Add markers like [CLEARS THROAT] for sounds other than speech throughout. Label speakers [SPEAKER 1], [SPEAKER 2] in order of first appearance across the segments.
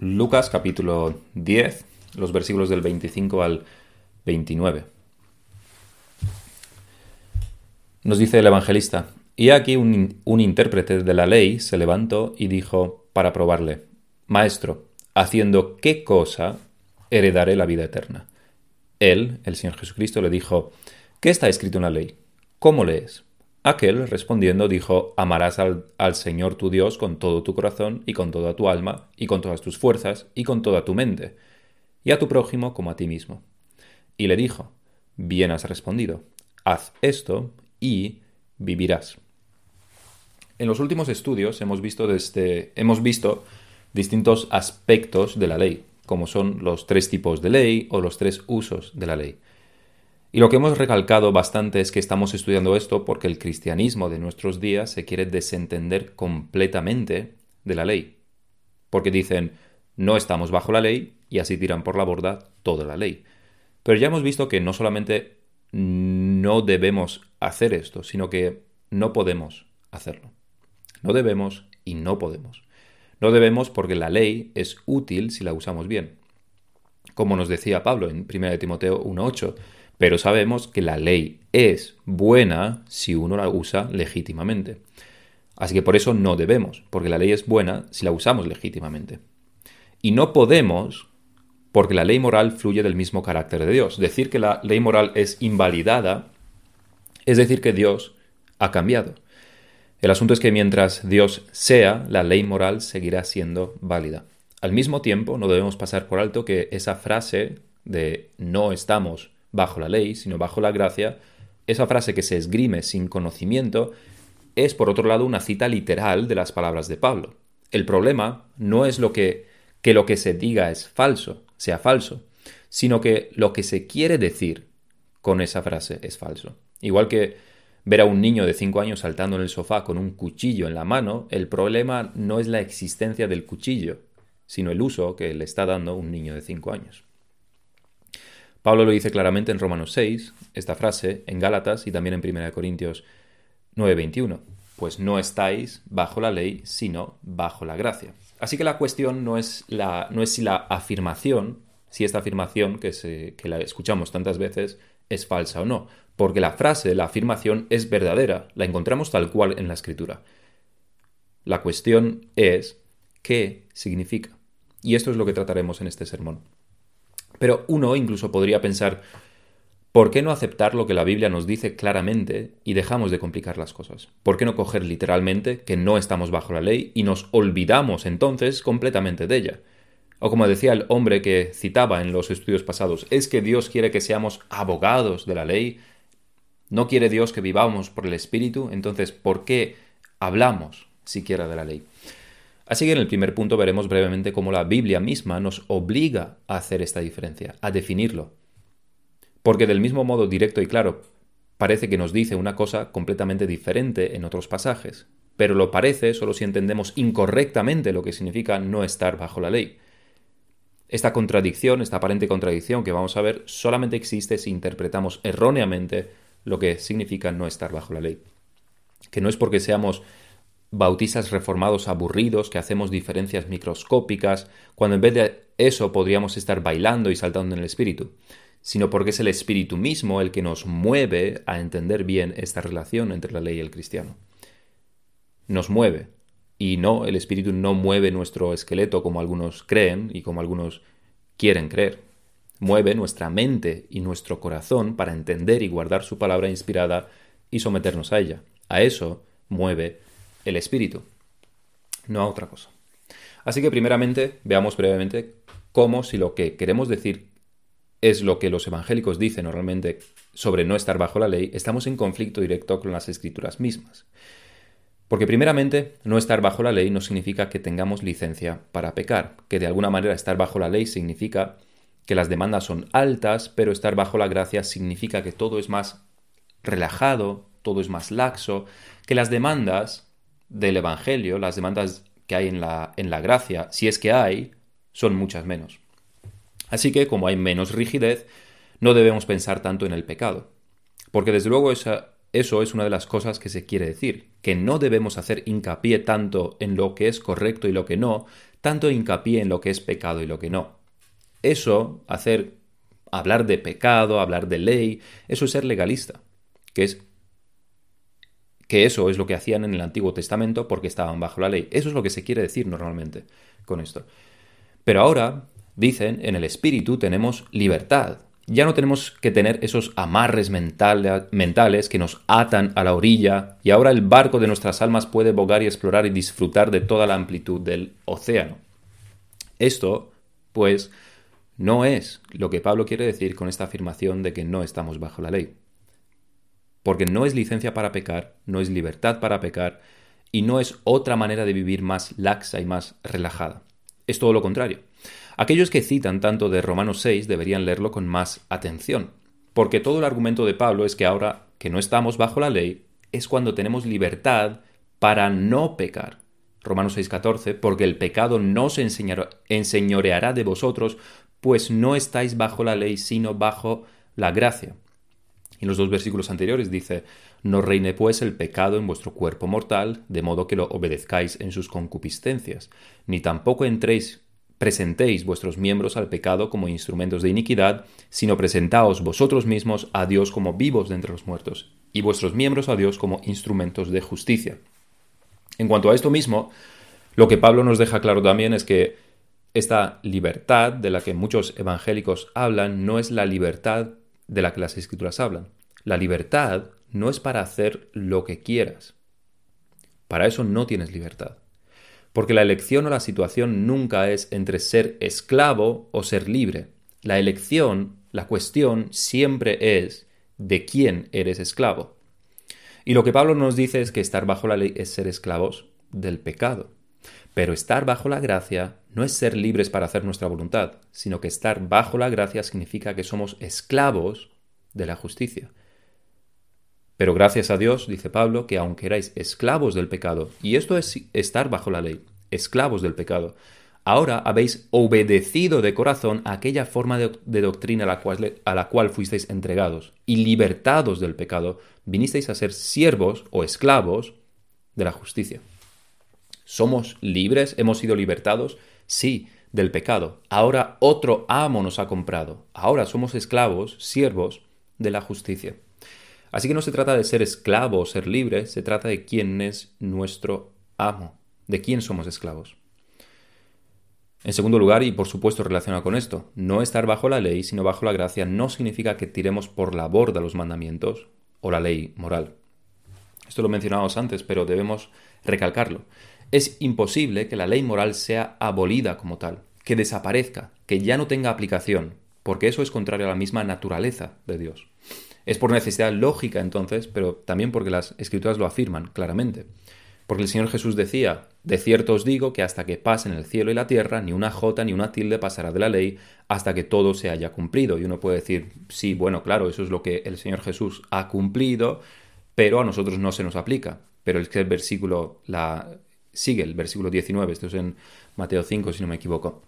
[SPEAKER 1] Lucas capítulo 10, los versículos del 25 al 29. Nos dice el evangelista, y aquí un, un intérprete de la ley se levantó y dijo para probarle, Maestro, haciendo qué cosa heredaré la vida eterna. Él, el Señor Jesucristo, le dijo, ¿qué está escrito en la ley? ¿Cómo lees? Aquel, respondiendo, dijo, amarás al, Señor tu Dios con todo tu corazón y con toda tu alma y con todas tus fuerzas y con toda tu mente, y a tu prójimo como a ti mismo. Y le dijo, bien has respondido, haz esto y vivirás. En los últimos estudios hemos visto, desde, hemos visto distintos aspectos de la ley, como son los tres tipos de ley o los tres usos de la ley. Y lo que hemos recalcado bastante es que estamos estudiando esto porque el cristianismo de nuestros días se quiere desentender completamente de la ley. Porque dicen, no estamos bajo la ley y así tiran por la borda toda la ley. Pero ya hemos visto que no solamente no debemos hacer esto, sino que no podemos hacerlo. No debemos y no podemos. No debemos porque la ley es útil si la usamos bien. Como nos decía Pablo en 1 Timoteo 1.8, pero sabemos que la ley es buena si uno la usa legítimamente. Así que por eso no debemos, porque la ley es buena si la usamos legítimamente. Y no podemos porque la ley moral fluye del mismo carácter de Dios. Decir que la ley moral es invalidada es decir que Dios ha cambiado. El asunto es que mientras Dios sea, la ley moral seguirá siendo válida. Al mismo tiempo, no debemos pasar por alto que esa frase de no estamos bajo la ley, sino bajo la gracia, esa frase que se esgrime sin conocimiento es, por otro lado, una cita literal de las palabras de Pablo. El problema no es lo que, que lo que se diga es falso, sea falso, sino que lo que se quiere decir con esa frase es falso. Igual que ver a un niño de 5 años saltando en el sofá con un cuchillo en la mano, el problema no es la existencia del cuchillo, sino el uso que le está dando un niño de 5 años. Pablo lo dice claramente en Romanos 6, esta frase, en Gálatas y también en 1 Corintios 9:21, pues no estáis bajo la ley, sino bajo la gracia. Así que la cuestión no es, la, no es si la afirmación, si esta afirmación que, se, que la escuchamos tantas veces es falsa o no, porque la frase, la afirmación es verdadera, la encontramos tal cual en la escritura. La cuestión es qué significa. Y esto es lo que trataremos en este sermón. Pero uno incluso podría pensar, ¿por qué no aceptar lo que la Biblia nos dice claramente y dejamos de complicar las cosas? ¿Por qué no coger literalmente que no estamos bajo la ley y nos olvidamos entonces completamente de ella? O como decía el hombre que citaba en los estudios pasados, es que Dios quiere que seamos abogados de la ley, no quiere Dios que vivamos por el Espíritu, entonces ¿por qué hablamos siquiera de la ley? Así que en el primer punto veremos brevemente cómo la Biblia misma nos obliga a hacer esta diferencia, a definirlo. Porque del mismo modo directo y claro, parece que nos dice una cosa completamente diferente en otros pasajes, pero lo parece solo si entendemos incorrectamente lo que significa no estar bajo la ley. Esta contradicción, esta aparente contradicción que vamos a ver, solamente existe si interpretamos erróneamente lo que significa no estar bajo la ley. Que no es porque seamos bautistas reformados aburridos que hacemos diferencias microscópicas, cuando en vez de eso podríamos estar bailando y saltando en el espíritu, sino porque es el espíritu mismo el que nos mueve a entender bien esta relación entre la ley y el cristiano. Nos mueve, y no, el espíritu no mueve nuestro esqueleto como algunos creen y como algunos quieren creer. Mueve nuestra mente y nuestro corazón para entender y guardar su palabra inspirada y someternos a ella. A eso mueve el espíritu, no a otra cosa. Así que primeramente veamos brevemente cómo si lo que queremos decir es lo que los evangélicos dicen normalmente sobre no estar bajo la ley, estamos en conflicto directo con las escrituras mismas. Porque primeramente, no estar bajo la ley no significa que tengamos licencia para pecar, que de alguna manera estar bajo la ley significa que las demandas son altas, pero estar bajo la gracia significa que todo es más relajado, todo es más laxo, que las demandas del Evangelio, las demandas que hay en la, en la gracia, si es que hay, son muchas menos. Así que, como hay menos rigidez, no debemos pensar tanto en el pecado. Porque desde luego esa, eso es una de las cosas que se quiere decir, que no debemos hacer hincapié tanto en lo que es correcto y lo que no, tanto hincapié en lo que es pecado y lo que no. Eso, hacer, hablar de pecado, hablar de ley, eso es ser legalista, que es que eso es lo que hacían en el Antiguo Testamento porque estaban bajo la ley. Eso es lo que se quiere decir normalmente con esto. Pero ahora, dicen, en el Espíritu tenemos libertad. Ya no tenemos que tener esos amarres mentales que nos atan a la orilla y ahora el barco de nuestras almas puede bogar y explorar y disfrutar de toda la amplitud del océano. Esto, pues, no es lo que Pablo quiere decir con esta afirmación de que no estamos bajo la ley porque no es licencia para pecar, no es libertad para pecar y no es otra manera de vivir más laxa y más relajada. Es todo lo contrario. Aquellos que citan tanto de Romanos 6 deberían leerlo con más atención, porque todo el argumento de Pablo es que ahora que no estamos bajo la ley es cuando tenemos libertad para no pecar. Romanos 6:14, porque el pecado no se enseñoreará de vosotros, pues no estáis bajo la ley, sino bajo la gracia. En los dos versículos anteriores dice, No reine pues el pecado en vuestro cuerpo mortal, de modo que lo obedezcáis en sus concupiscencias, ni tampoco entréis, presentéis vuestros miembros al pecado como instrumentos de iniquidad, sino presentaos vosotros mismos a Dios como vivos de entre los muertos, y vuestros miembros a Dios como instrumentos de justicia. En cuanto a esto mismo, lo que Pablo nos deja claro también es que esta libertad de la que muchos evangélicos hablan no es la libertad de la que las escrituras hablan. La libertad no es para hacer lo que quieras. Para eso no tienes libertad. Porque la elección o la situación nunca es entre ser esclavo o ser libre. La elección, la cuestión siempre es de quién eres esclavo. Y lo que Pablo nos dice es que estar bajo la ley es ser esclavos del pecado. Pero estar bajo la gracia no es ser libres para hacer nuestra voluntad, sino que estar bajo la gracia significa que somos esclavos de la justicia. Pero gracias a Dios, dice Pablo, que aunque erais esclavos del pecado, y esto es estar bajo la ley, esclavos del pecado, ahora habéis obedecido de corazón a aquella forma de, doctrina a la, cual, a la cual fuisteis entregados, y libertados del pecado, vinisteis a ser siervos o esclavos de la justicia. ¿Somos libres? ¿Hemos sido libertados? Sí, del pecado. Ahora otro amo nos ha comprado. Ahora somos esclavos, siervos de la justicia. Así que no se trata de ser esclavo o ser libre, se trata de quién es nuestro amo, de quién somos esclavos. En segundo lugar, y por supuesto relacionado con esto, no estar bajo la ley, sino bajo la gracia, no significa que tiremos por la borda los mandamientos o la ley moral. Esto lo mencionábamos antes, pero debemos recalcarlo. Es imposible que la ley moral sea abolida como tal, que desaparezca, que ya no tenga aplicación, porque eso es contrario a la misma naturaleza de Dios. Es por necesidad lógica entonces, pero también porque las escrituras lo afirman claramente. Porque el Señor Jesús decía, de cierto os digo que hasta que pasen el cielo y la tierra, ni una jota ni una tilde pasará de la ley hasta que todo se haya cumplido. Y uno puede decir, sí, bueno, claro, eso es lo que el Señor Jesús ha cumplido, pero a nosotros no se nos aplica. Pero es que el versículo la, sigue, el versículo 19, esto es en Mateo 5, si no me equivoco.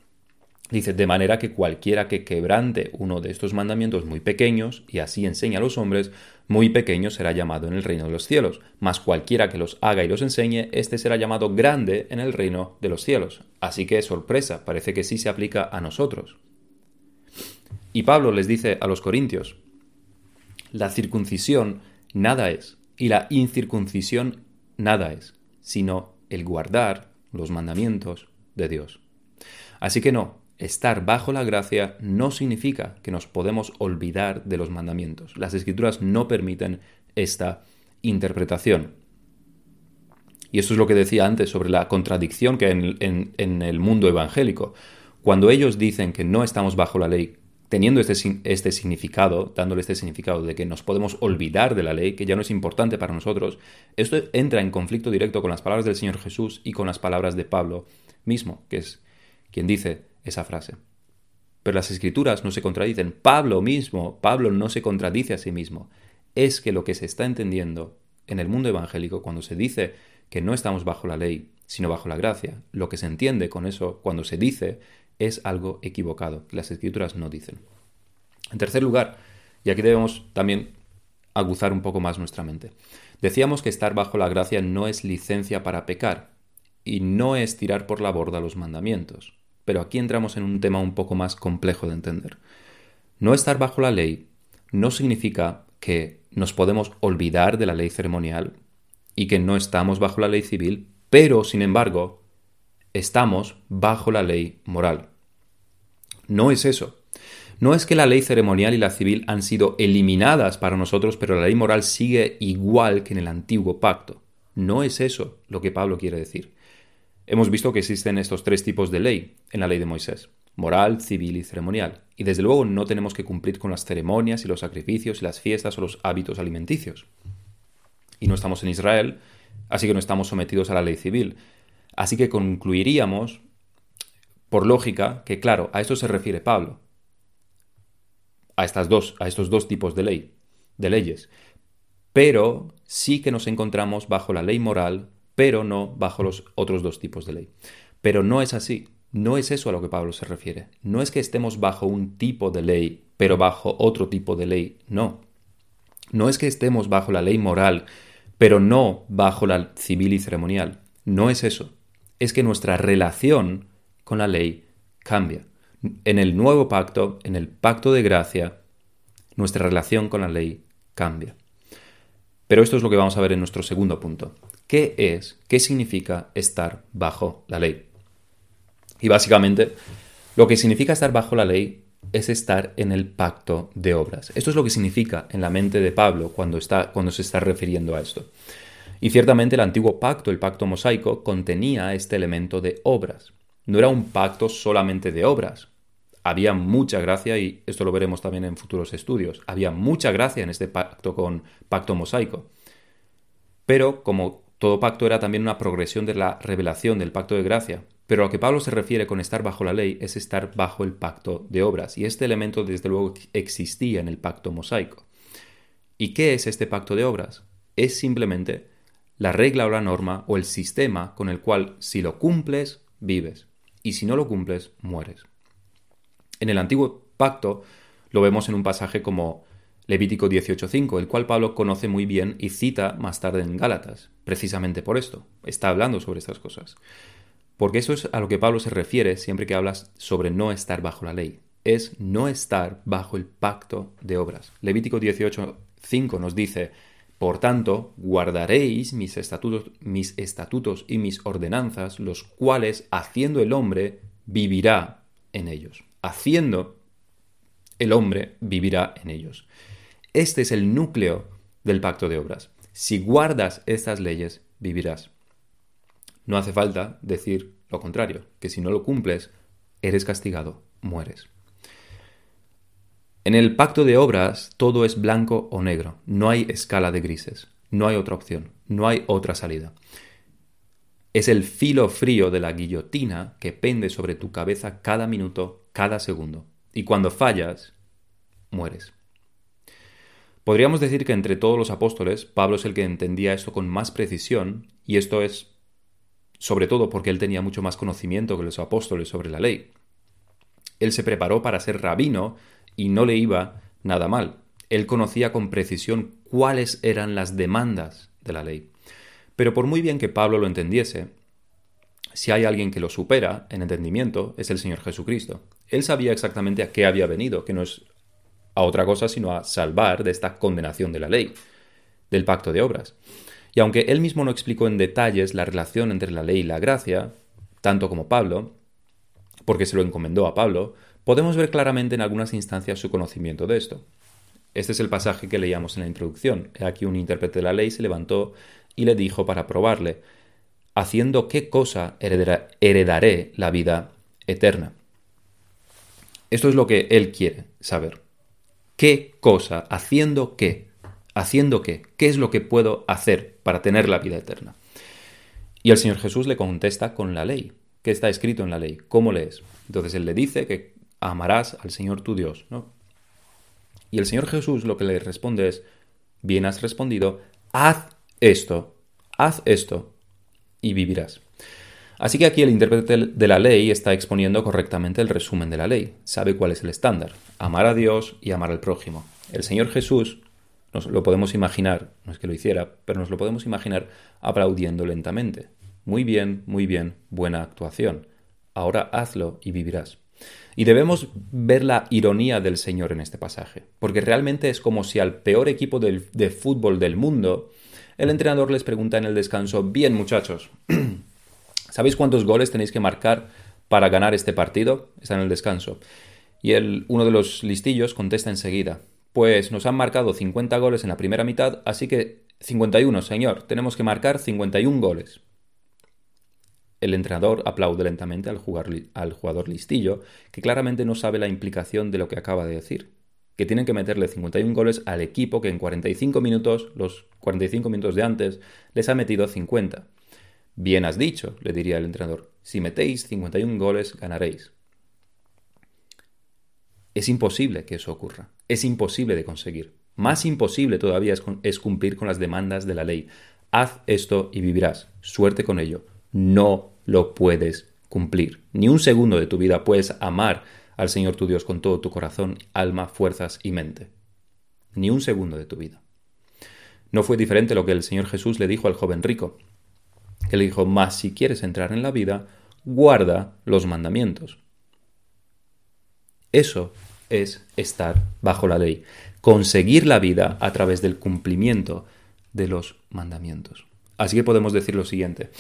[SPEAKER 1] Dice, de manera que cualquiera que quebrante uno de estos mandamientos muy pequeños, y así enseña a los hombres, muy pequeño será llamado en el reino de los cielos, mas cualquiera que los haga y los enseñe, éste será llamado grande en el reino de los cielos. Así que sorpresa, parece que sí se aplica a nosotros. Y Pablo les dice a los corintios, la circuncisión nada es, y la incircuncisión nada es, sino el guardar los mandamientos de Dios. Así que no, estar bajo la gracia no significa que nos podemos olvidar de los mandamientos. Las escrituras no permiten esta interpretación. Y esto es lo que decía antes sobre la contradicción que hay en, en, el mundo evangélico. Cuando ellos dicen que no estamos bajo la ley, teniendo este, este significado, dándole este significado de que nos podemos olvidar de la ley, que ya no es importante para nosotros, esto entra en conflicto directo con las palabras del Señor Jesús y con las palabras de Pablo mismo, que es quien dice, esa frase. Pero las escrituras no se contradicen. Pablo mismo, Pablo no se contradice a sí mismo. Es que lo que se está entendiendo en el mundo evangélico cuando se dice que no estamos bajo la ley, sino bajo la gracia, lo que se entiende con eso cuando se dice es algo equivocado, que las escrituras no dicen. En tercer lugar, y aquí debemos también aguzar un poco más nuestra mente, decíamos que estar bajo la gracia no es licencia para pecar, y no es tirar por la borda los mandamientos. Pero aquí entramos en un tema un poco más complejo de entender. No estar bajo la ley no significa que nos podemos olvidar de la ley ceremonial y que no estamos bajo la ley civil, pero, sin embargo, estamos bajo la ley moral. No es eso. No es que la ley ceremonial y la civil han sido eliminadas para nosotros, pero la ley moral sigue igual que en el antiguo pacto. No es eso lo que Pablo quiere decir. Hemos visto que existen estos tres tipos de ley en la ley de Moisés, moral, civil y ceremonial, y desde luego no tenemos que cumplir con las ceremonias y los sacrificios y las fiestas o los hábitos alimenticios. Y no estamos en Israel, así que no estamos sometidos a la ley civil. Así que concluiríamos, por lógica, que claro, a esto se refiere Pablo, a, estas dos, a estos dos tipos de ley, de leyes. Pero sí que nos encontramos bajo la ley moral, pero no bajo los otros dos tipos de ley. Pero no es así. No es eso a lo que Pablo se refiere. No es que estemos bajo un tipo de ley, pero bajo otro tipo de ley. No. No es que estemos bajo la ley moral, pero no bajo la civil y ceremonial. No es eso. Es que nuestra relación con la ley cambia. En el nuevo pacto, en el pacto de gracia, nuestra relación con la ley cambia. Pero esto es lo que vamos a ver en nuestro segundo punto. ¿Qué es, qué significa estar bajo la ley? Y básicamente, lo que significa estar bajo la ley es estar en el pacto de obras. Esto es lo que significa en la mente de Pablo cuando, está, cuando se está refiriendo a esto. Y ciertamente el antiguo pacto, el pacto mosaico, contenía este elemento de obras. No era un pacto solamente de obras. Había mucha gracia, y esto lo veremos también en futuros estudios, había mucha gracia en este pacto con pacto mosaico. Pero como todo pacto era también una progresión de la revelación del pacto de gracia, pero a lo que Pablo se refiere con estar bajo la ley es estar bajo el pacto de obras, y este elemento desde luego existía en el pacto mosaico. ¿Y qué es este pacto de obras? Es simplemente la regla o la norma o el sistema con el cual si lo cumples, vives, y si no lo cumples, mueres. En el antiguo pacto lo vemos en un pasaje como Levítico 18.5, el cual Pablo conoce muy bien y cita más tarde en Gálatas, precisamente por esto, está hablando sobre estas cosas. Porque eso es a lo que Pablo se refiere siempre que hablas sobre no estar bajo la ley. Es no estar bajo el pacto de obras. Levítico 18.5 nos dice, por tanto, guardaréis mis estatutos, mis estatutos y mis ordenanzas, los cuales, haciendo el hombre, vivirá en ellos. Haciendo, el hombre vivirá en ellos. Este es el núcleo del pacto de obras. Si guardas estas leyes, vivirás. No hace falta decir lo contrario, que si no lo cumples, eres castigado, mueres. En el pacto de obras todo es blanco o negro, no hay escala de grises, no hay otra opción, no hay otra salida. Es el filo frío de la guillotina que pende sobre tu cabeza cada minuto, cada segundo. Y cuando fallas, mueres. Podríamos decir que entre todos los apóstoles, Pablo es el que entendía esto con más precisión, y esto es sobre todo porque él tenía mucho más conocimiento que los apóstoles sobre la ley. Él se preparó para ser rabino y no le iba nada mal. Él conocía con precisión cuáles eran las demandas de la ley. Pero por muy bien que Pablo lo entendiese, si hay alguien que lo supera en entendimiento, es el Señor Jesucristo. Él sabía exactamente a qué había venido, que no es a otra cosa sino a salvar de esta condenación de la ley, del pacto de obras. Y aunque él mismo no explicó en detalles la relación entre la ley y la gracia, tanto como Pablo, porque se lo encomendó a Pablo, podemos ver claramente en algunas instancias su conocimiento de esto. Este es el pasaje que leíamos en la introducción. Aquí un intérprete de la ley se levantó y le dijo para probarle, haciendo qué cosa heredaré la vida eterna. Esto es lo que él quiere saber. ¿Qué cosa? ¿Haciendo qué? ¿Haciendo qué? ¿Qué es lo que puedo hacer para tener la vida eterna? Y el Señor Jesús le contesta con la ley. ¿Qué está escrito en la ley? ¿Cómo lees? Entonces él le dice que amarás al Señor tu Dios, ¿no? Y el Señor Jesús lo que le responde es, bien has respondido, haz esto, haz esto y vivirás. Así que aquí el intérprete de la ley está exponiendo correctamente el resumen de la ley, sabe cuál es el estándar, amar a Dios y amar al prójimo. El Señor Jesús nos lo podemos imaginar, no es que lo hiciera, pero nos lo podemos imaginar aplaudiendo lentamente. Muy bien, muy bien, buena actuación. Ahora hazlo y vivirás. Y debemos ver la ironía del Señor en este pasaje, porque realmente es como si al peor equipo de fútbol del mundo, el entrenador les pregunta en el descanso, bien muchachos, [CLEARS THROAT] ¿sabéis cuántos goles tenéis que marcar para ganar este partido? Está en el descanso. Y el, uno de los listillos contesta enseguida, pues nos han marcado 50 goles en la primera mitad, así que 51, señor, tenemos que marcar 51 goles. El entrenador aplaude lentamente al, al jugador listillo, que claramente no sabe la implicación de lo que acaba de decir. Que tienen que meterle 51 goles al equipo que en 45 minutos, los 45 minutos de antes, les ha metido 50. Bien has dicho, le diría el entrenador. Si metéis 51 goles, ganaréis. Es imposible que eso ocurra. Es imposible de conseguir. Más imposible todavía es, cumplir con las demandas de la ley. Haz esto y vivirás. Suerte con ello. No lo puedes cumplir. Ni un segundo de tu vida puedes amar al Señor tu Dios con todo tu corazón, alma, fuerzas y mente. Ni un segundo de tu vida. No fue diferente lo que el Señor Jesús le dijo al joven rico, que le dijo, más si quieres entrar en la vida, guarda los mandamientos. Eso es estar bajo la ley, conseguir la vida a través del cumplimiento de los mandamientos. Así que podemos decir lo siguiente,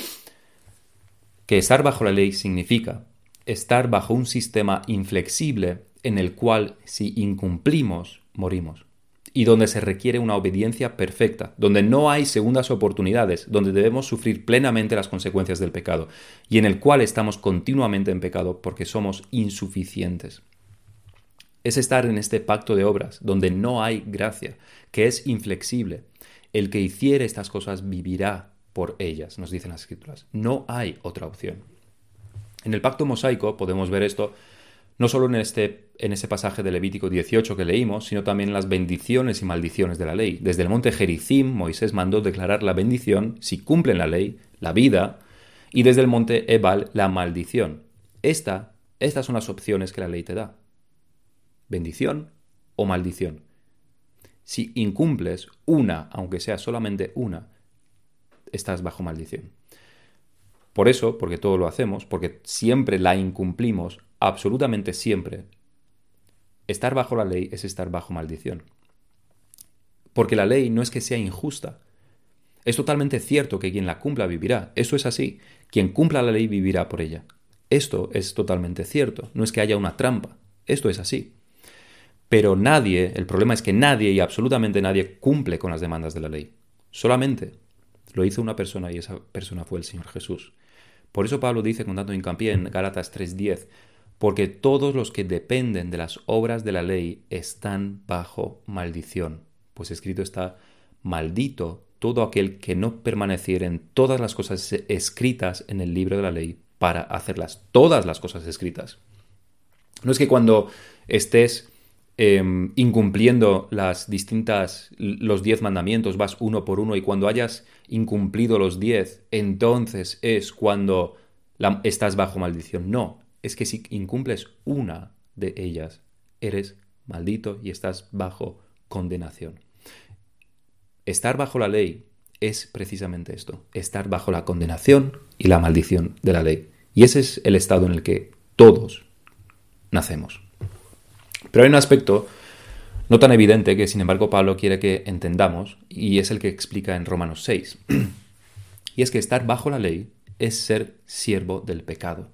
[SPEAKER 1] que estar bajo la ley significa estar bajo un sistema inflexible en el cual si incumplimos, morimos. Y donde se requiere una obediencia perfecta, donde no hay segundas oportunidades, donde debemos sufrir plenamente las consecuencias del pecado, y en el cual estamos continuamente en pecado porque somos insuficientes. Es estar en este pacto de obras, donde no hay gracia, que es inflexible. El que hiciere estas cosas vivirá por ellas, nos dicen las escrituras. No hay otra opción. En el pacto mosaico podemos ver esto no solo en, este, en ese pasaje de Levítico 18 que leímos, sino también en las bendiciones y maldiciones de la ley. Desde el monte Gerizim, Moisés mandó declarar la bendición, si cumplen la ley, la vida, y desde el monte Ebal, la maldición. Esta, estas son las opciones que la ley te da. Bendición o maldición. Si incumples una, aunque sea solamente una, estás bajo maldición. Por eso, porque todo lo hacemos, porque siempre la incumplimos, absolutamente siempre, estar bajo la ley es estar bajo maldición. Porque la ley no es que sea injusta. Es totalmente cierto que quien la cumpla vivirá. Eso es así. Quien cumpla la ley vivirá por ella. Esto es totalmente cierto. No es que haya una trampa. Esto es así. Pero nadie, el problema es que nadie y absolutamente nadie cumple con las demandas de la ley. Solamente lo hizo una persona y esa persona fue el Señor Jesús. Por eso Pablo dice con tanto hincapié en Gálatas 3:10, porque todos los que dependen de las obras de la ley están bajo maldición. Pues escrito está, maldito todo aquel que no permaneciera en todas las cosas escritas en el libro de la ley para hacerlas, todas las cosas escritas. No es que cuando estés Em, incumpliendo las distintas, los diez mandamientos, vas uno por uno y cuando hayas incumplido los diez, entonces es cuando estás bajo maldición. No, es que si incumples una de ellas, eres maldito y estás bajo condenación. Estar bajo la ley es precisamente esto, estar bajo la condenación y la maldición de la ley. Y ese es el estado en el que todos nacemos. Pero hay un aspecto no tan evidente que sin embargo Pablo quiere que entendamos y es el que explica en Romanos 6. [CLEARS THROAT] y es que estar bajo la ley es ser siervo del pecado.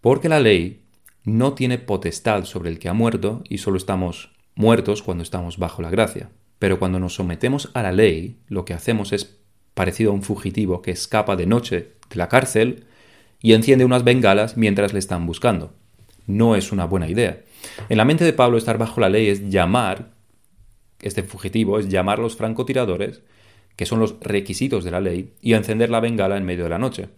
[SPEAKER 1] Porque la ley no tiene potestad sobre el que ha muerto y solo estamos muertos cuando estamos bajo la gracia. Pero cuando nos sometemos a la ley, lo que hacemos es parecido a un fugitivo que escapa de noche de la cárcel y enciende unas bengalas mientras le están buscando. No es una buena idea. En la mente de Pablo estar bajo la ley es llamar, este fugitivo es llamar a los francotiradores, que son los requisitos de la ley, y encender la bengala en medio de la noche.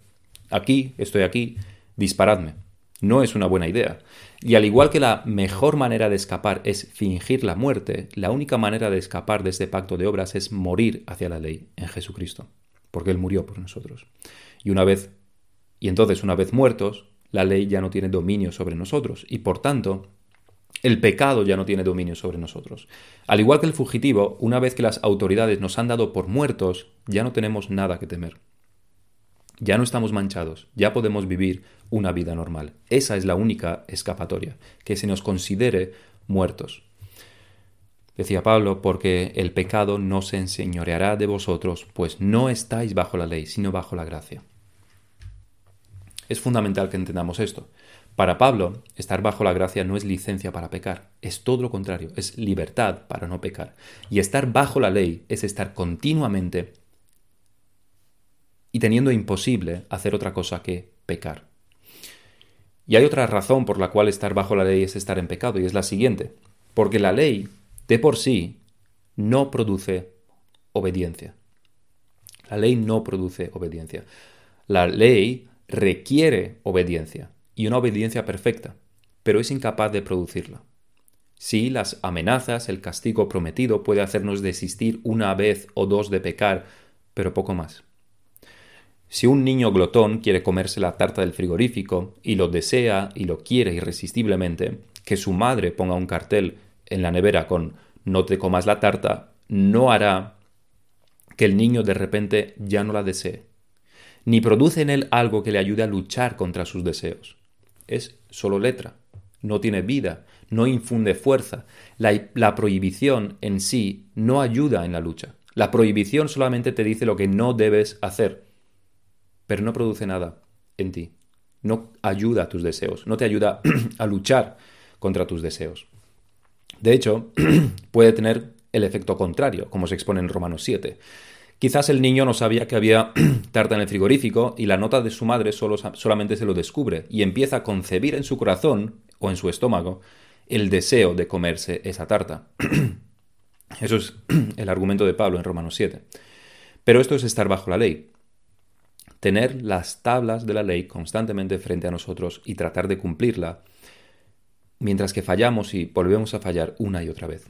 [SPEAKER 1] Aquí, estoy aquí, disparadme. No es una buena idea. Y al igual que la mejor manera de escapar es fingir la muerte, la única manera de escapar de este pacto de obras es morir hacia la ley en Jesucristo, porque Él murió por nosotros. Y una vez, y entonces una vez muertos, la ley ya no tiene dominio sobre nosotros, y por tanto, el pecado ya no tiene dominio sobre nosotros. Al igual que el fugitivo, una vez que las autoridades nos han dado por muertos, ya no tenemos nada que temer. ya no estamos manchados, ya podemos vivir una vida normal. Esa es la única escapatoria, que se nos considere muertos. Decía Pablo, porque el pecado no se enseñoreará de vosotros, pues no estáis bajo la ley, sino bajo la gracia. Es fundamental que entendamos esto. Para Pablo, estar bajo la gracia no es licencia para pecar, es todo lo contrario, es libertad para no pecar. Y estar bajo la ley es estar continuamente y teniendo imposible hacer otra cosa que pecar. Y hay otra razón por la cual estar bajo la ley es estar en pecado, y es la siguiente, porque la ley de por sí no produce obediencia. La ley no produce obediencia. La ley requiere obediencia y una obediencia perfecta, pero es incapaz de producirla. Sí, las amenazas, el castigo prometido puede hacernos desistir una vez o dos de pecar, pero poco más. Si un niño glotón quiere comerse la tarta del frigorífico y lo desea y lo quiere irresistiblemente, que su madre ponga un cartel en la nevera con no te comas la tarta, no hará que el niño de repente ya no la desee, ni produce en él algo que le ayude a luchar contra sus deseos es solo letra, no tiene vida, no infunde fuerza. La, prohibición en sí no ayuda en la lucha. La prohibición solamente te dice lo que no debes hacer, pero no produce nada en ti. No ayuda a tus deseos, no te ayuda [CLEARS THROAT] a luchar contra tus deseos. De hecho, [CLEARS THROAT] puede tener el efecto contrario, como se expone en Romanos 7. Quizás el niño no sabía que había [CLEARS THROAT] tarta en el frigorífico y la nota de su madre solo, solamente se lo descubre y empieza a concebir en su corazón o en su estómago el deseo de comerse esa tarta. [CLEARS THROAT] Eso es [CLEARS THROAT] el argumento de Pablo en Romanos 7. Pero esto es estar bajo la ley. Tener las tablas de la ley constantemente frente a nosotros y tratar de cumplirla, mientras que fallamos y volvemos a fallar una y otra vez.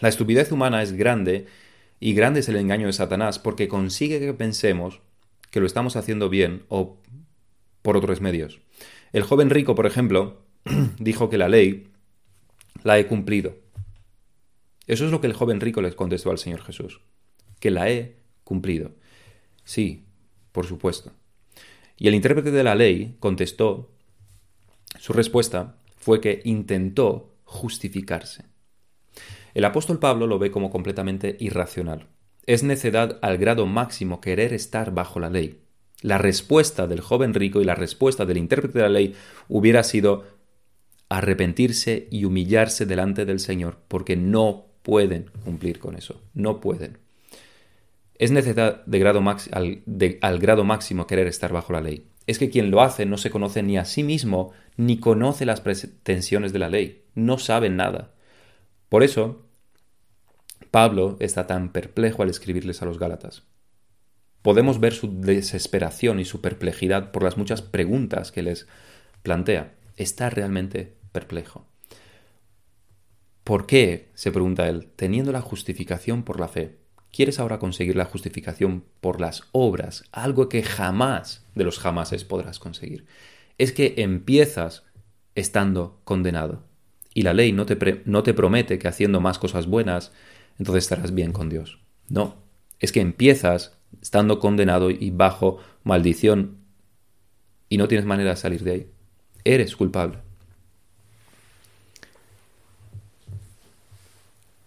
[SPEAKER 1] la estupidez humana es grande y grande es el engaño de Satanás porque consigue que pensemos que lo estamos haciendo bien o por otros medios. El joven rico, por ejemplo, [CLEARS THROAT] dijo que la ley la he cumplido. Eso es lo que el joven rico les contestó al Señor Jesús, que la he cumplido. Sí, por supuesto. Y el intérprete de la ley contestó, su respuesta fue que intentó justificarse. El apóstol Pablo lo ve como completamente irracional. Es necedad al grado máximo querer estar bajo la ley. La respuesta del joven rico y la respuesta del intérprete de la ley hubiera sido arrepentirse y humillarse delante del Señor, porque no pueden cumplir con eso, no pueden. Es necedad de grado al, al grado máximo querer estar bajo la ley. Es que quien lo hace no se conoce ni a sí mismo, ni conoce las pretensiones de la ley, no sabe nada. Por eso, Pablo está tan perplejo al escribirles a los Gálatas. Podemos ver su desesperación y su perplejidad por las muchas preguntas que les plantea. Está realmente perplejo. ¿Por qué? se pregunta él, teniendo la justificación por la fe. ¿Quieres ahora conseguir la justificación por las obras? Algo que jamás de los jamases podrás conseguir. Es que empiezas estando condenado. Y la ley no te, no te promete que haciendo más cosas buenas, entonces estarás bien con Dios. No, es que empiezas estando condenado y bajo maldición y no tienes manera de salir de ahí. Eres culpable.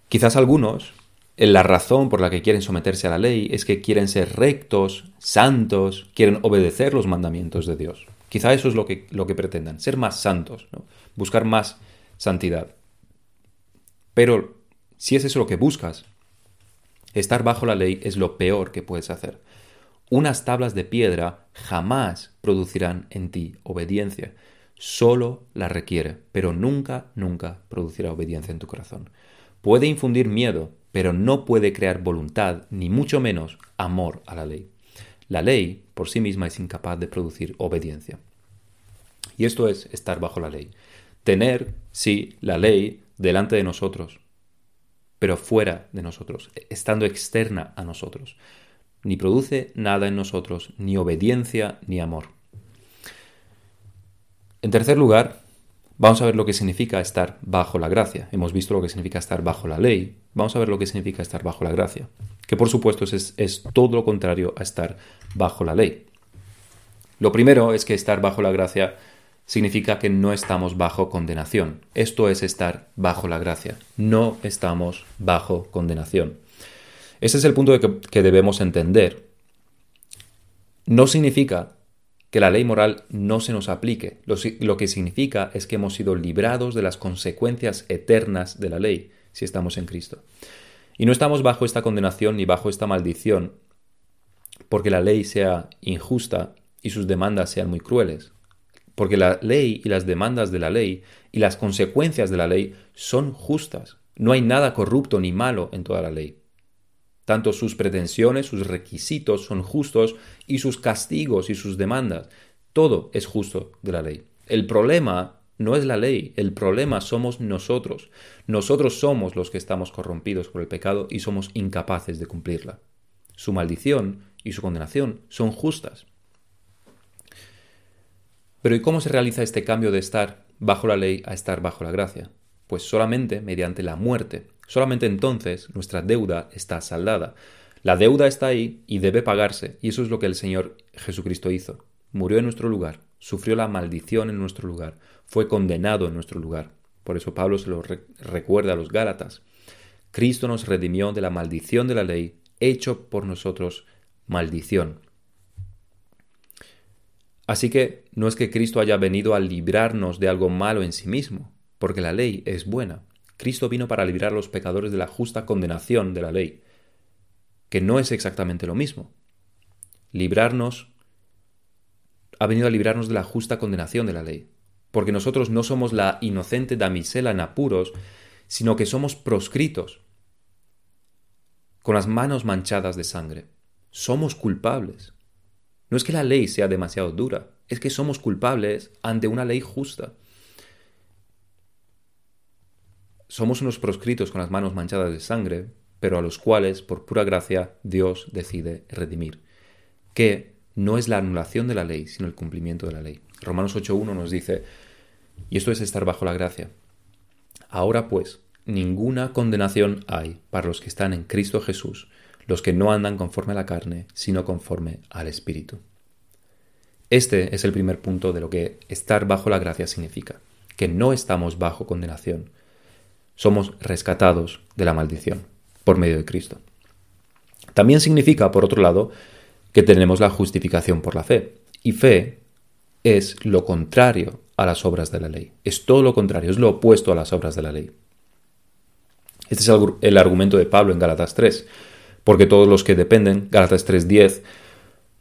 [SPEAKER 1] Quizás algunos, en la razón por la que quieren someterse a la ley es que quieren ser rectos, santos, quieren obedecer los mandamientos de Dios. Quizá eso es lo que, lo que pretendan, ser más santos, buscar más santidad. Pero si es eso lo que buscas, estar bajo la ley es lo peor que puedes hacer. Unas tablas de piedra jamás producirán en ti obediencia. Solo la requiere, pero nunca, nunca producirá obediencia en tu corazón. Puede infundir miedo, pero no puede crear voluntad, ni mucho menos amor a la ley. La ley por sí misma es incapaz de producir obediencia. Y esto es estar bajo la ley tener, sí, la ley delante de nosotros, pero fuera de nosotros, estando externa a nosotros. Ni produce nada en nosotros, ni obediencia, ni amor. En tercer lugar, vamos a ver lo que significa estar bajo la gracia. Hemos visto lo que significa estar bajo la ley, vamos a ver lo que significa estar bajo la gracia. que por supuesto es, es todo lo contrario a estar bajo la ley. Lo primero es que estar bajo la gracia significa que no estamos bajo condenación. Esto es estar bajo la gracia. No estamos bajo condenación. Ese es el punto que, debemos entender. No significa que la ley moral no se nos aplique. lo, que significa es que hemos sido librados de las consecuencias eternas de la ley si estamos en Cristo. Y no estamos bajo esta condenación ni bajo esta maldición porque la ley sea injusta y sus demandas sean muy crueles porque la ley y las demandas de la ley y las consecuencias de la ley son justas. No hay nada corrupto ni malo en toda la ley. Tanto sus pretensiones, sus requisitos son justos y sus castigos y sus demandas. Todo es justo de la ley. El problema no es la ley, el problema somos nosotros. Nosotros somos los que estamos corrompidos por el pecado y somos incapaces de cumplirla. Su maldición y su condenación son justas. Pero ¿y cómo se realiza este cambio de estar bajo la ley a estar bajo la gracia? Pues solamente mediante la muerte. Solamente entonces nuestra deuda está saldada. La deuda está ahí y debe pagarse, y eso es lo que el Señor Jesucristo hizo. Murió en nuestro lugar, sufrió la maldición en nuestro lugar, fue condenado en nuestro lugar. Por eso Pablo se lo recuerda a los Gálatas. Cristo nos redimió de la maldición de la ley, hecho por nosotros maldición. Así que no es que Cristo haya venido a librarnos de algo malo en sí mismo, porque la ley es buena. Cristo vino para librar a los pecadores de la justa condenación de la ley, que no es exactamente lo mismo. Librarnos ha venido a librarnos de la justa condenación de la ley, porque nosotros no somos la inocente damisela en apuros, sino que somos proscritos, con las manos manchadas de sangre. Somos culpables. No es que la ley sea demasiado dura, es que somos culpables ante una ley justa. Somos unos proscritos con las manos manchadas de sangre, pero a los cuales, por pura gracia, Dios decide redimir. Que no es la anulación de la ley, sino el cumplimiento de la ley. Romanos 8.1 nos dice, y esto es estar bajo la gracia. Ahora pues, ninguna condenación hay para los que están en Cristo Jesús, los que no andan conforme a la carne, sino conforme al Espíritu. Este es el primer punto de lo que estar bajo la gracia significa, que no estamos bajo condenación, somos rescatados de la maldición por medio de Cristo. También significa, por otro lado, que tenemos la justificación por la fe, y fe es lo contrario a las obras de la ley, es todo lo contrario, es lo opuesto a las obras de la ley. Este es el, argumento de Pablo en Gálatas 3 porque todos los que dependen, Gálatas 3:10,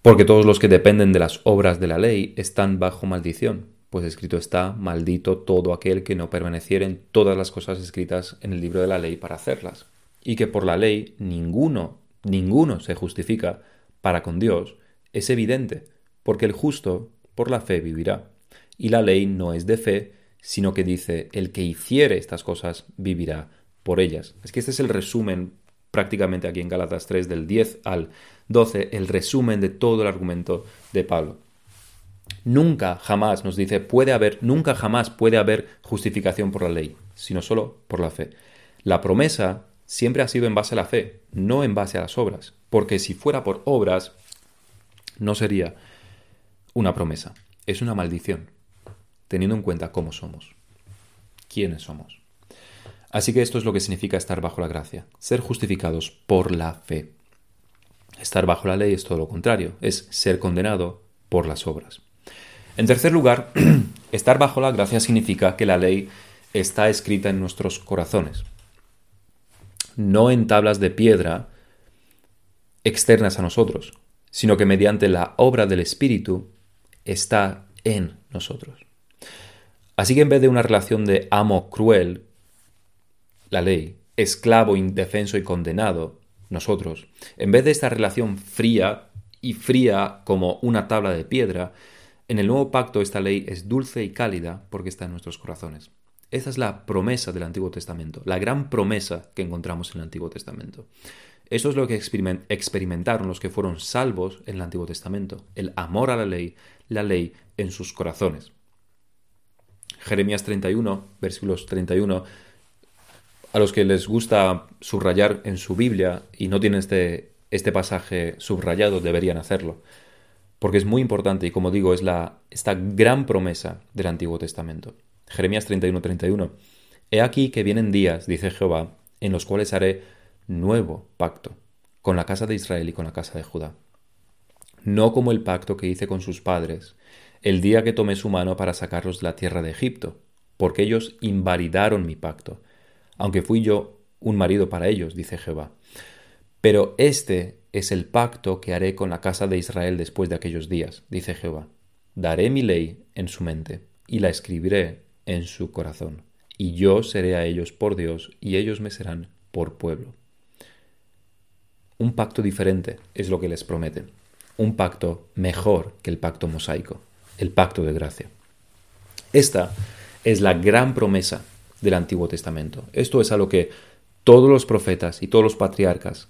[SPEAKER 1] porque todos los que dependen de las obras de la ley están bajo maldición, pues escrito está, maldito todo aquel que no permaneciera en todas las cosas escritas en el libro de la ley para hacerlas, y que por la ley ninguno, ninguno se justifica para con Dios, es evidente, porque el justo por la fe vivirá. Y la ley no es de fe, sino que dice, el que hiciere estas cosas vivirá por ellas. Es que este es el resumen prácticamente aquí en Gálatas 3 del 10 al 12 el resumen de todo el argumento de Pablo. Nunca jamás nos dice puede haber, nunca jamás puede haber justificación por la ley, sino solo por la fe. La promesa siempre ha sido en base a la fe, no en base a las obras, porque si fuera por obras no sería una promesa, es una maldición, teniendo en cuenta cómo somos, quiénes somos. Así que esto es lo que significa estar bajo la gracia, ser justificados por la fe. Estar bajo la ley es todo lo contrario, es ser condenado por las obras. En tercer lugar, [CLEARS THROAT] estar bajo la gracia significa que la ley está escrita en nuestros corazones, no en tablas de piedra externas a nosotros, sino que mediante la obra del Espíritu está en nosotros. Así que en vez de una relación de amo cruel la ley, esclavo indefenso y condenado, nosotros, en vez de esta relación fría y fría como una tabla de piedra, en el nuevo pacto esta ley es dulce y cálida porque está en nuestros corazones. Esa es la promesa del Antiguo Testamento, la gran promesa que encontramos en el Antiguo Testamento. Eso es lo que experimentaron los que fueron salvos en el Antiguo Testamento, el amor a la ley, la ley en sus corazones. Jeremías 31, versículos 31 a los que les gusta subrayar en su Biblia y no tienen este, este pasaje subrayado, deberían hacerlo. Porque es muy importante y como digo, es la, esta gran promesa del Antiguo Testamento. Jeremías 31:31. He aquí que vienen días, dice Jehová, en los cuales haré nuevo pacto con la casa de Israel y con la casa de Judá. No como el pacto que hice con sus padres, el día que tomé su mano para sacarlos de la tierra de Egipto, porque ellos invalidaron mi pacto, aunque fui yo un marido para ellos, dice Jehová. Pero este es el pacto que haré con la casa de Israel después de aquellos días, dice Jehová. Daré mi ley en su mente y la escribiré en su corazón, y yo seré a ellos por Dios y ellos me serán por pueblo. Un pacto diferente es lo que les promete, un pacto mejor que el pacto mosaico, el pacto de gracia. Esta es la gran promesa del Antiguo Testamento. Esto es a lo que todos los profetas y todos los patriarcas,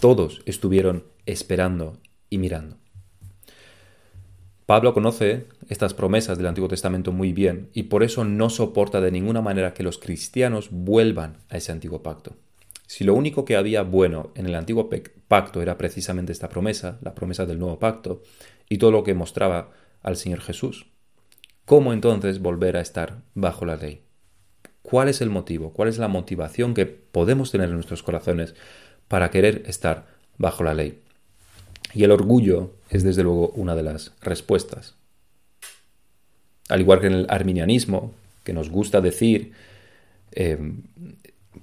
[SPEAKER 1] todos estuvieron esperando y mirando. Pablo conoce estas promesas del Antiguo Testamento muy bien y por eso no soporta de ninguna manera que los cristianos vuelvan a ese antiguo pacto. Si lo único que había bueno en el antiguo pacto era precisamente esta promesa, la promesa del nuevo pacto, y todo lo que mostraba al Señor Jesús, ¿cómo entonces volver a estar bajo la ley? ¿Cuál es el motivo? ¿Cuál es la motivación que podemos tener en nuestros corazones para querer estar bajo la ley? Y el orgullo es desde luego una de las respuestas. Al igual que en el arminianismo, que nos gusta decir, eh,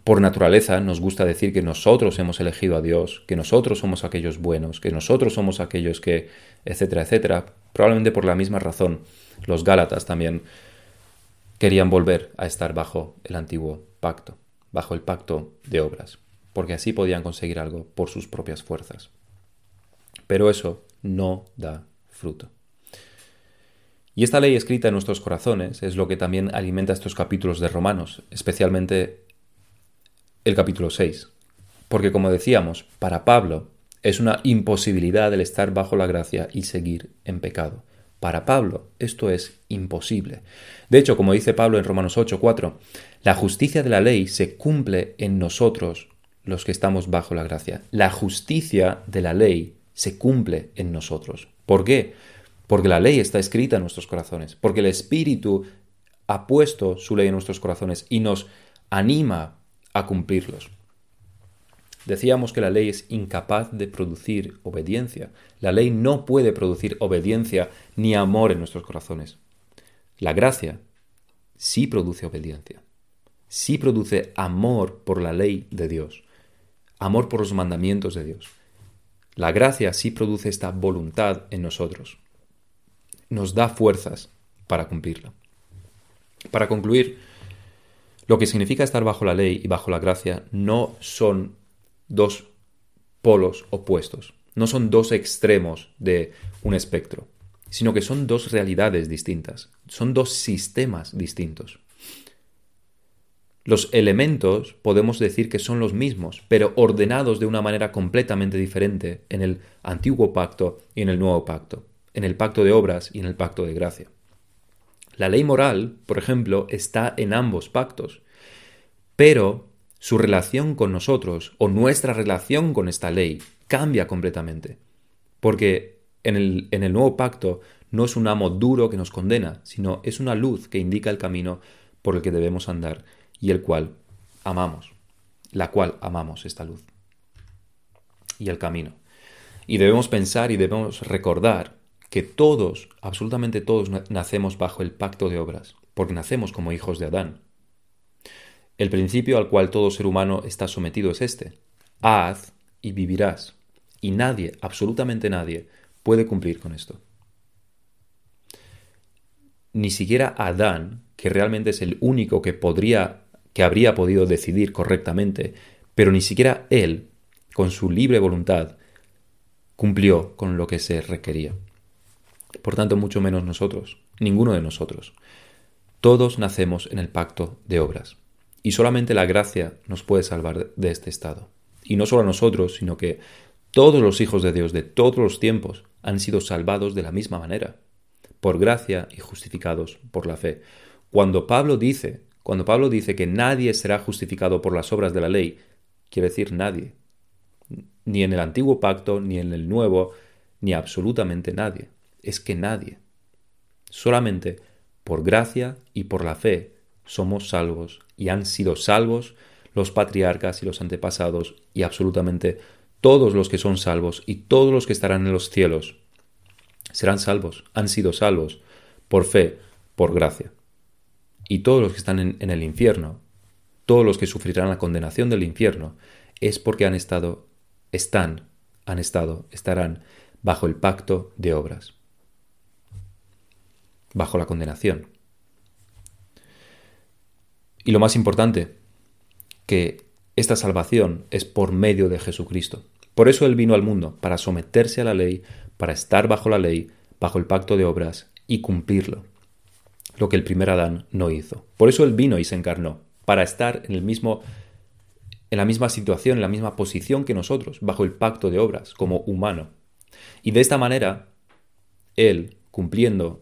[SPEAKER 1] por naturaleza nos gusta decir que nosotros hemos elegido a Dios, que nosotros somos aquellos buenos, que nosotros somos aquellos que, etcétera, etcétera, probablemente por la misma razón, los Gálatas también querían volver a estar bajo el antiguo pacto, bajo el pacto de obras, porque así podían conseguir algo por sus propias fuerzas pero eso no da fruto. Y esta ley escrita en nuestros corazones es lo que también alimenta estos capítulos de Romanos, especialmente el capítulo 6. Porque como decíamos, para Pablo es una imposibilidad el estar bajo la gracia y seguir en pecado. Para Pablo esto es imposible. De hecho, como dice Pablo en Romanos 8:4, la justicia de la ley se cumple en nosotros los que estamos bajo la gracia. La justicia de la ley se cumple en nosotros. ¿Por qué? Porque la ley está escrita en nuestros corazones, porque el Espíritu ha puesto su ley en nuestros corazones y nos anima a cumplirlos. Decíamos que la ley es incapaz de producir obediencia. La ley no puede producir obediencia ni amor en nuestros corazones. La gracia sí produce obediencia, sí produce amor por la ley de Dios, amor por los mandamientos de Dios. La gracia sí produce esta voluntad en nosotros. Nos da fuerzas para cumplirla. Para concluir, lo que significa estar bajo la ley y bajo la gracia no son dos polos opuestos, no son dos extremos de un espectro, sino que son dos realidades distintas, son dos sistemas distintos. Los elementos podemos decir que son los mismos, pero ordenados de una manera completamente diferente en el antiguo pacto y en el nuevo pacto, en el pacto de obras y en el pacto de gracia. La ley moral, por ejemplo, está en ambos pactos, pero su relación con nosotros o nuestra relación con esta ley cambia completamente, porque en el, en el nuevo pacto no es un amo duro que nos condena, sino es una luz que indica el camino por el que debemos andar y el cual amamos, la cual amamos esta luz y el camino. Y debemos pensar y debemos recordar que todos, absolutamente todos, nacemos bajo el pacto de obras, porque nacemos como hijos de Adán. El principio al cual todo ser humano está sometido es este. Haz y vivirás. Y nadie, absolutamente nadie, puede cumplir con esto. Ni siquiera Adán, que realmente es el único que podría que habría podido decidir correctamente, pero ni siquiera él, con su libre voluntad, cumplió con lo que se requería. Por tanto, mucho menos nosotros, ninguno de nosotros. Todos nacemos en el pacto de obras, y solamente la gracia nos puede salvar de este estado. Y no solo nosotros, sino que todos los hijos de Dios de todos los tiempos han sido salvados de la misma manera, por gracia y justificados por la fe. Cuando Pablo dice Cuando Pablo dice que nadie será justificado por las obras de la ley, quiere decir nadie. Ni en el antiguo pacto, ni en el nuevo, ni absolutamente nadie. Es que nadie. Solamente por gracia y por la fe somos salvos y han sido salvos los patriarcas y los antepasados y absolutamente todos los que son salvos y todos los que estarán en los cielos serán salvos, han sido salvos por fe, por gracia. Y todos los que están en, el infierno, todos los que sufrirán la condenación del infierno, es porque han estado, están, han estado, estarán bajo el pacto de obras, bajo la condenación. Y lo más importante, que esta salvación es por medio de Jesucristo. Por eso Él vino al mundo, para someterse a la ley, para estar bajo la ley, bajo el pacto de obras y cumplirlo, lo que el primer Adán no hizo. Por eso Él vino y se encarnó, para estar en el mismo en la misma situación, en la misma posición que nosotros, bajo el pacto de obras, como humano. Y de esta manera, Él, cumpliendo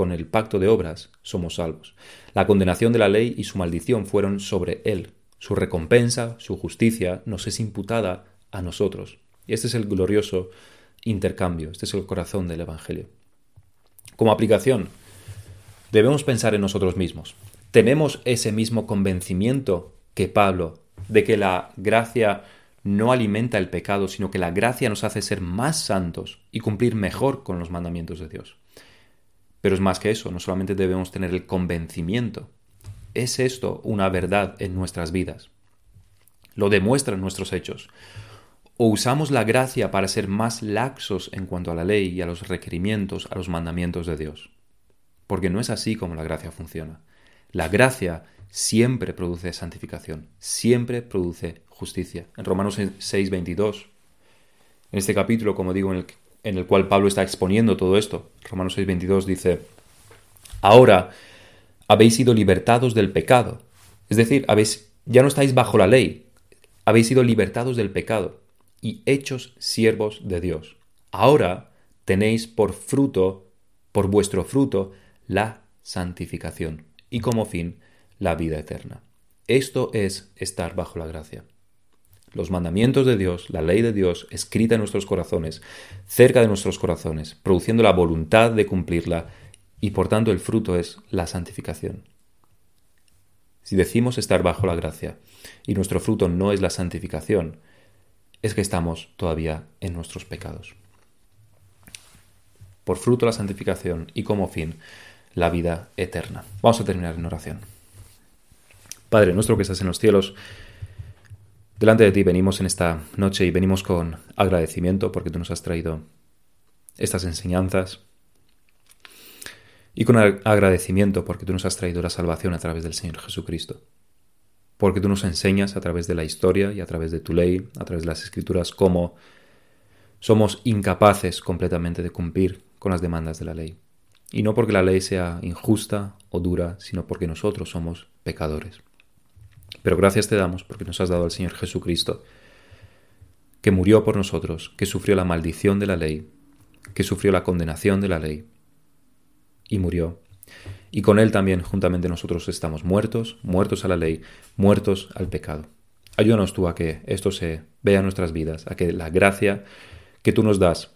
[SPEAKER 1] con el pacto de obras, somos salvos. La condenación de la ley y su maldición fueron sobre Él. Su recompensa, su justicia, nos es imputada a nosotros. Y este es el glorioso intercambio, este es el corazón del Evangelio. Como aplicación, debemos pensar en nosotros mismos. ¿Tenemos ese mismo convencimiento que Pablo de que la gracia no alimenta el pecado, sino que la gracia nos hace ser más santos y cumplir mejor con los mandamientos de Dios? Pero es más que eso, no solamente debemos tener el convencimiento. ¿Es esto una verdad en nuestras vidas? Lo demuestran nuestros hechos o usamos la gracia para ser más laxos en cuanto a la ley y a los requerimientos, a los mandamientos de Dios. Porque no es así como la gracia funciona. La gracia siempre produce santificación, siempre produce justicia. En Romanos 6:22, en este capítulo, como digo, en el, en el cual Pablo está exponiendo todo esto, Romanos 6:22 dice, ahora habéis sido libertados del pecado. Es decir, habéis, ya no estáis bajo la ley, habéis sido libertados del pecado y hechos siervos de Dios. Ahora tenéis por fruto, por vuestro fruto, la santificación y como fin la vida eterna. Esto es estar bajo la gracia. Los mandamientos de Dios, la ley de Dios, escrita en nuestros corazones, cerca de nuestros corazones, produciendo la voluntad de cumplirla, y por tanto el fruto es la santificación. Si decimos estar bajo la gracia y nuestro fruto no es la santificación, es que estamos todavía en nuestros pecados. Por fruto la santificación y como fin la vida eterna. Vamos a terminar en oración. Padre nuestro que estás en los cielos, delante de ti venimos en esta noche y venimos con agradecimiento porque tú nos has traído estas enseñanzas y con agradecimiento porque tú nos has traído la salvación a través del Señor Jesucristo porque tú nos enseñas a través de la historia y a través de tu ley, a través de las escrituras, cómo somos incapaces completamente de cumplir con las demandas de la ley. Y no porque la ley sea injusta o dura, sino porque nosotros somos pecadores. Pero gracias te damos porque nos has dado al Señor Jesucristo, que murió por nosotros, que sufrió la maldición de la ley, que sufrió la condenación de la ley, y murió y con Él también juntamente nosotros estamos muertos, muertos a la ley, muertos al pecado. Ayúdanos tú a que esto se vea en nuestras vidas, a que la gracia que tú nos das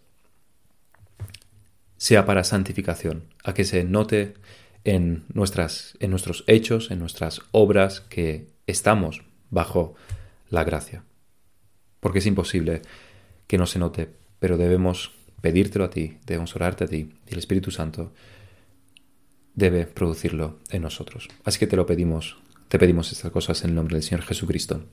[SPEAKER 1] sea para santificación, a que se note en, nuestras, en nuestros hechos, en nuestras obras, que estamos bajo la gracia. Porque es imposible que no se note, pero debemos pedírtelo a ti, debemos orarte a ti y el Espíritu Santo debe producirlo en nosotros. Así que te lo pedimos, te pedimos estas cosas en el nombre del Señor Jesucristo.